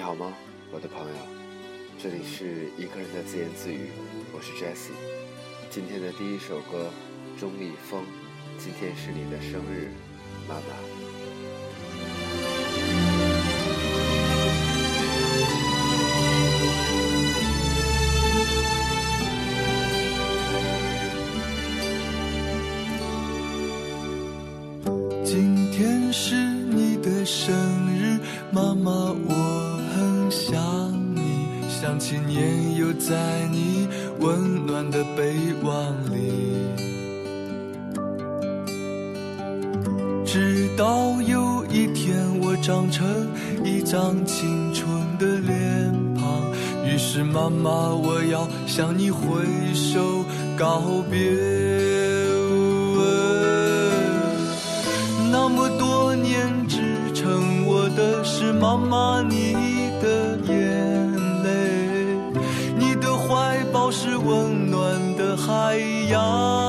你好吗，我的朋友？这里是一个人的自言自语，我是 Jesse。今天的第一首歌，钟立风。今天是你的生日，妈妈。年又在你温暖的臂弯里，直到有一天我长成一张青春的脸庞，于是妈妈我要向你挥手告别。那么多年支撑我的是妈妈你温暖的海洋，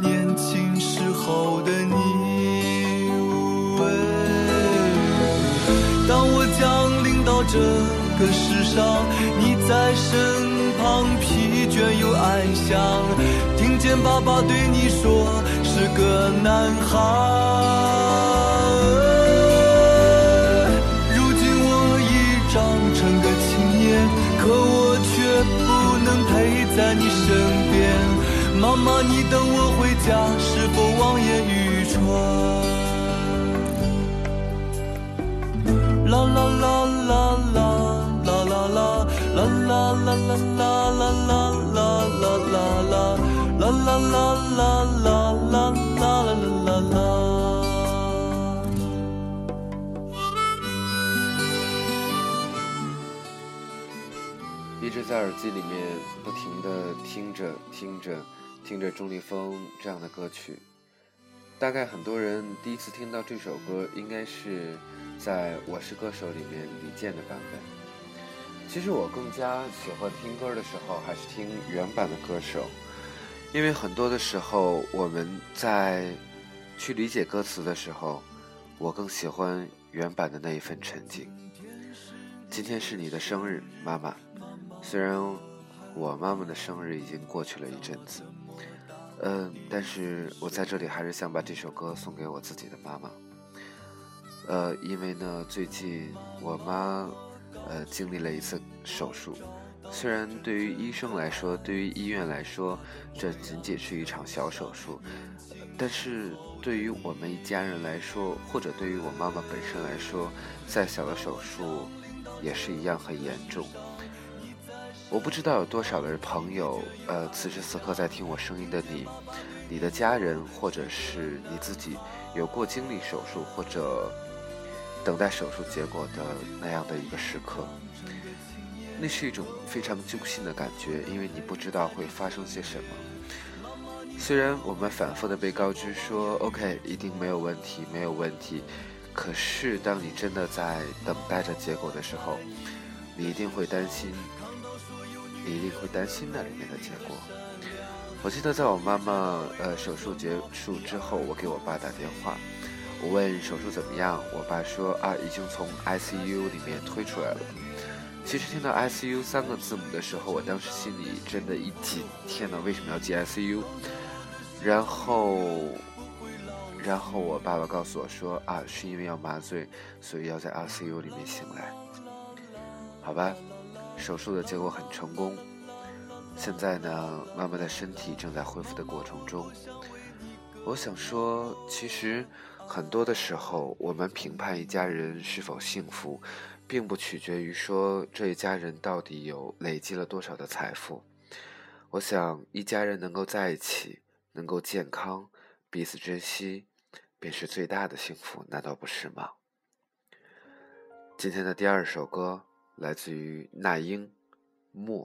年轻时候的你。当我降临到这个世上，你在身旁，疲倦又安详。听见爸爸对你说是个男孩，如今我已长成个青年，可我却不能陪在你身边。妈妈，你等我回家，是否望眼欲穿？啦啦啦啦啦啦啦啦啦啦啦啦啦啦啦啦啦。啦啦啦啦啦啦啦啦啦啦啦啦啦！一直在耳机里面不停的听着听着听着钟立风这样的歌曲，大概很多人第一次听到这首歌，应该是在《我是歌手》里面李健的版本。其实我更加喜欢听歌的时候，还是听原版的歌手。因为很多的时候，我们在去理解歌词的时候，我更喜欢原版的那一份沉静。今天是你的生日，妈妈。虽然我妈妈的生日已经过去了一阵子，嗯，但是我在这里还是想把这首歌送给我自己的妈妈。呃，因为呢，最近我妈呃经历了一次手术。虽然对于医生来说，对于医院来说，这仅仅是一场小手术，但是对于我们一家人来说，或者对于我妈妈本身来说，再小的手术也是一样很严重。我不知道有多少的朋友，呃，此时此刻在听我声音的你，你的家人或者是你自己，有过经历手术或者等待手术结果的那样的一个时刻。那是一种非常揪心的感觉，因为你不知道会发生些什么。虽然我们反复的被告知说 “OK，一定没有问题，没有问题”，可是当你真的在等待着结果的时候，你一定会担心，你一定会担心那里面的结果。我记得在我妈妈呃手术结束之后，我给我爸打电话，我问手术怎么样，我爸说啊，已经从 ICU 里面推出来了。其实听到 ICU 三个字母的时候，我当时心里真的一紧。天哪，为什么要进 ICU？然后，然后我爸爸告诉我说啊，是因为要麻醉，所以要在 ICU 里面醒来。好吧，手术的结果很成功。现在呢，妈妈的身体正在恢复的过程中。我想说，其实很多的时候，我们评判一家人是否幸福。并不取决于说这一家人到底有累积了多少的财富。我想，一家人能够在一起，能够健康，彼此珍惜，便是最大的幸福，难道不是吗？今天的第二首歌来自于那英，《默》。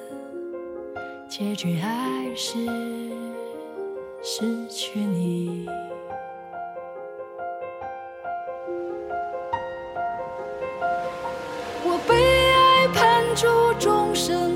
结局还是失去你。我被爱判处终身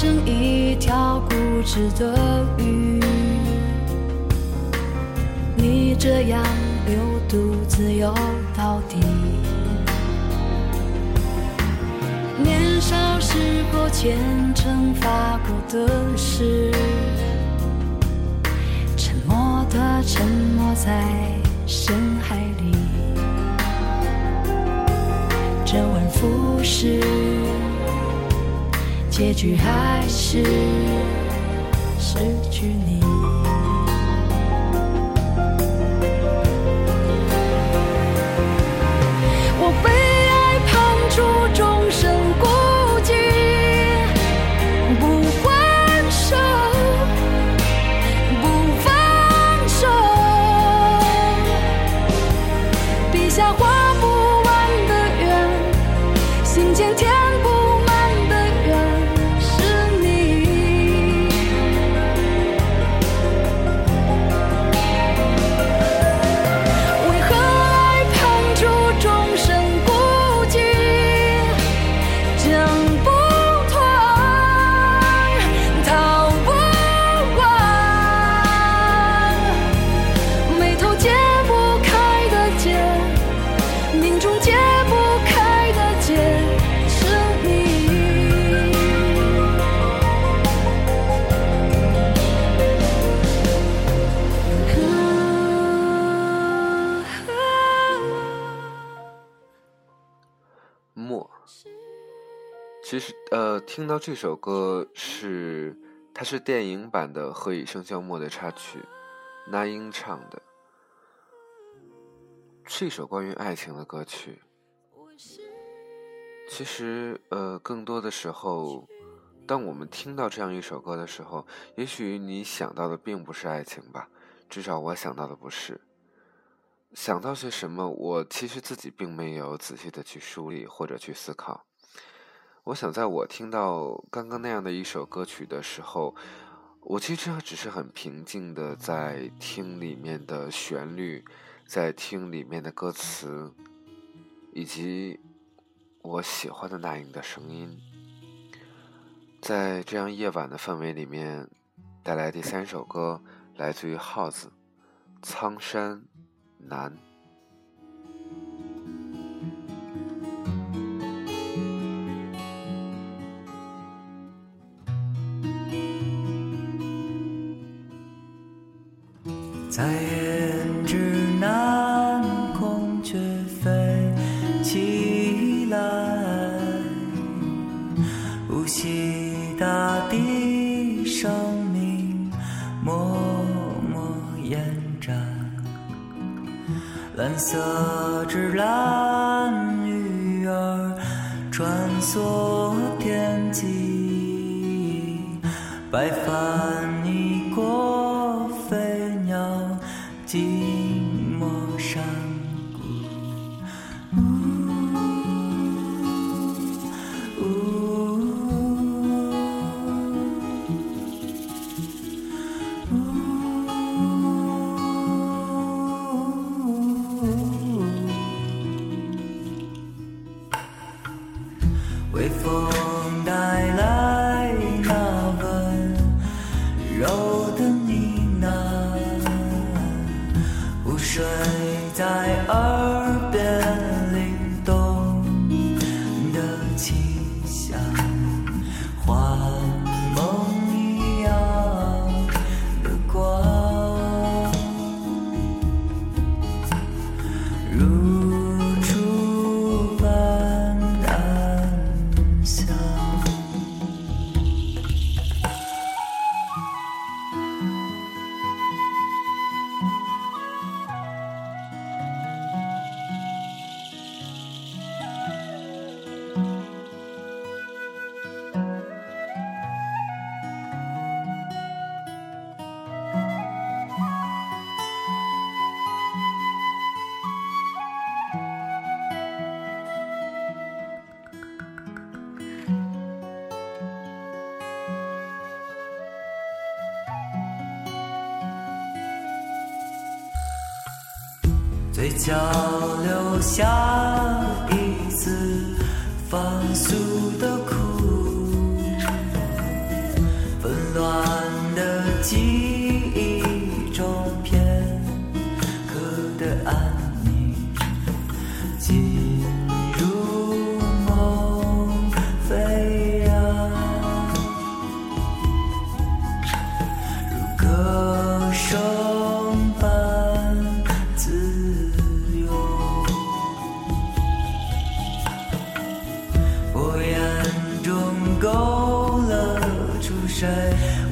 化身一条固执的鱼，你这样流独自游到底。年少时候虔诚发过的誓，沉默的沉没在深海里，周而复始。结局还是失去你。其实，呃，听到这首歌是，它是电影版的《何以笙箫默》的插曲，那英唱的，是一首关于爱情的歌曲。其实，呃，更多的时候，当我们听到这样一首歌的时候，也许你想到的并不是爱情吧，至少我想到的不是。想到些什么，我其实自己并没有仔细的去梳理或者去思考。我想，在我听到刚刚那样的一首歌曲的时候，我其实只是很平静的在听里面的旋律，在听里面的歌词，以及我喜欢的那英的声音。在这样夜晚的氛围里面，带来第三首歌，来自于耗子，《苍山》。难。在胭脂南，孔雀飞起来，无锡大地生命蓝色之蓝，鱼儿穿梭天际，白帆角留下一丝放肆的苦，纷乱的记忆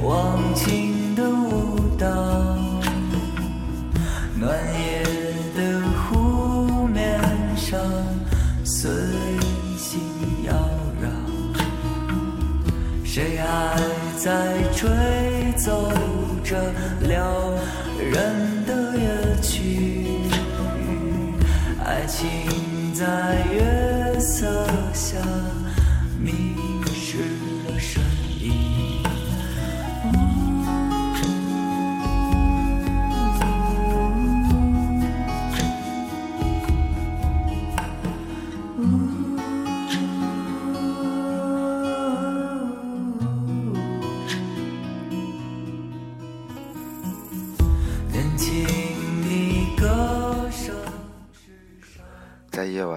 忘情的舞蹈，暖夜的湖面上随心摇绕。谁还在吹奏着撩人的乐曲？爱情在月色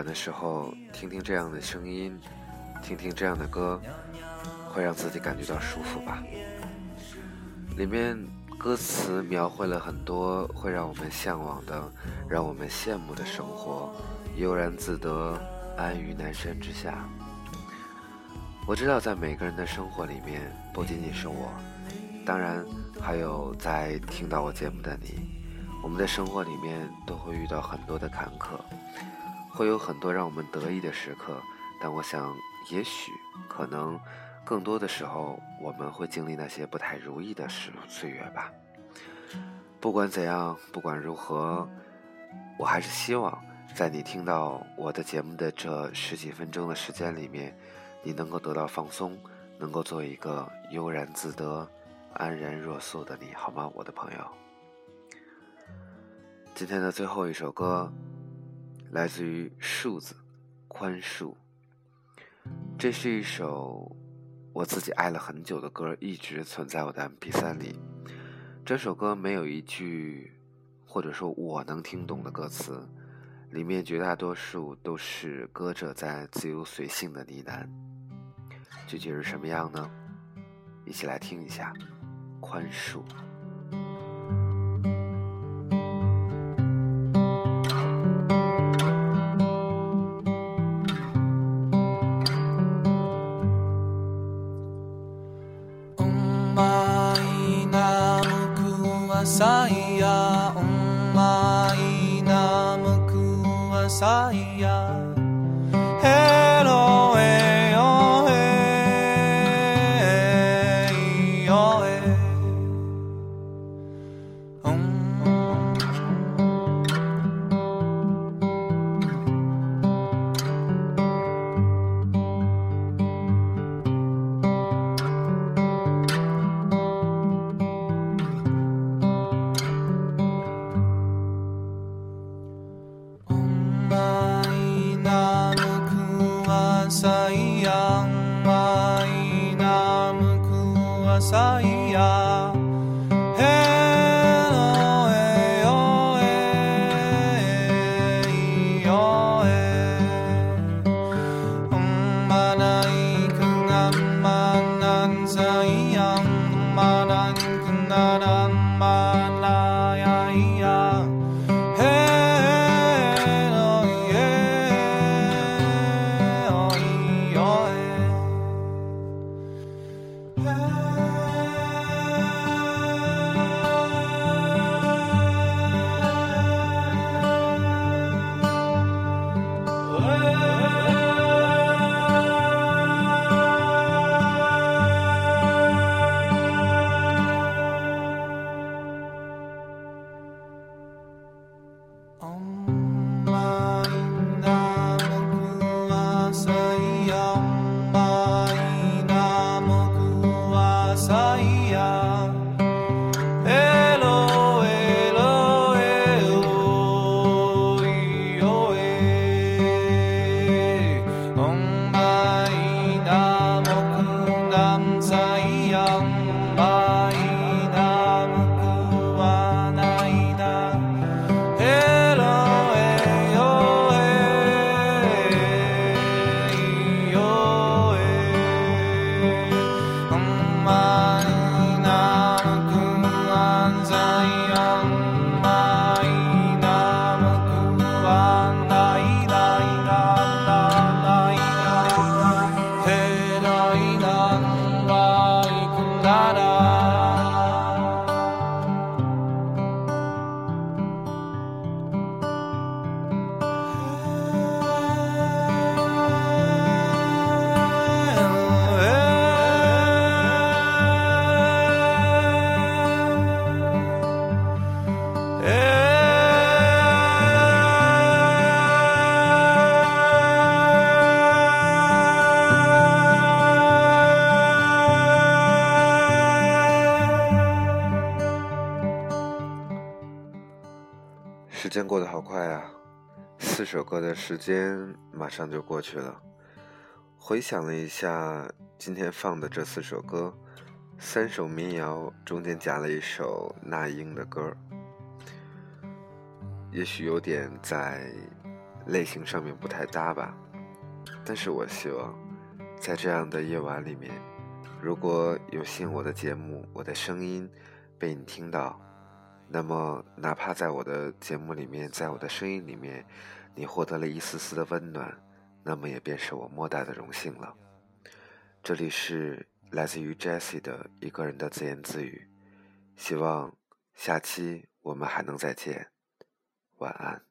的时候，听听这样的声音，听听这样的歌，会让自己感觉到舒服吧。里面歌词描绘了很多会让我们向往的、让我们羡慕的生活，悠然自得，安于南山之下。我知道，在每个人的生活里面，不仅仅是我，当然还有在听到我节目的你，我们的生活里面都会遇到很多的坎坷，会有很多让我们得意的时刻，但我想，也许可能更多的时候，我们会经历那些不太如意的时岁月吧。不管怎样，不管如何，我还是希望，在你听到我的节目的这十几分钟的时间里面。你能够得到放松，能够做一个悠然自得、安然若素的你，好吗，我的朋友？今天的最后一首歌，来自于数字，宽恕。这是一首我自己爱了很久的歌，一直存在我的 MP3 里。这首歌没有一句，或者说我能听懂的歌词，里面绝大多数都是歌者在自由随性的呢喃。具体是什么样呢？一起来听一下，宽恕。saya, umma ina. 时时间过得好快啊，四首歌的时间马上就过去了。回想了一下今天放的这四首歌，三首民谣中间夹了一首那英的歌，也许有点在类型上面不太搭吧。但是我希望在这样的夜晚里面，如果有幸我的节目、我的声音被你听到。那么，哪怕在我的节目里面，在我的声音里面，你获得了一丝丝的温暖，那么也便是我莫大的荣幸了。这里是来自于 Jessie 的一个人的自言自语，希望下期我们还能再见，晚安。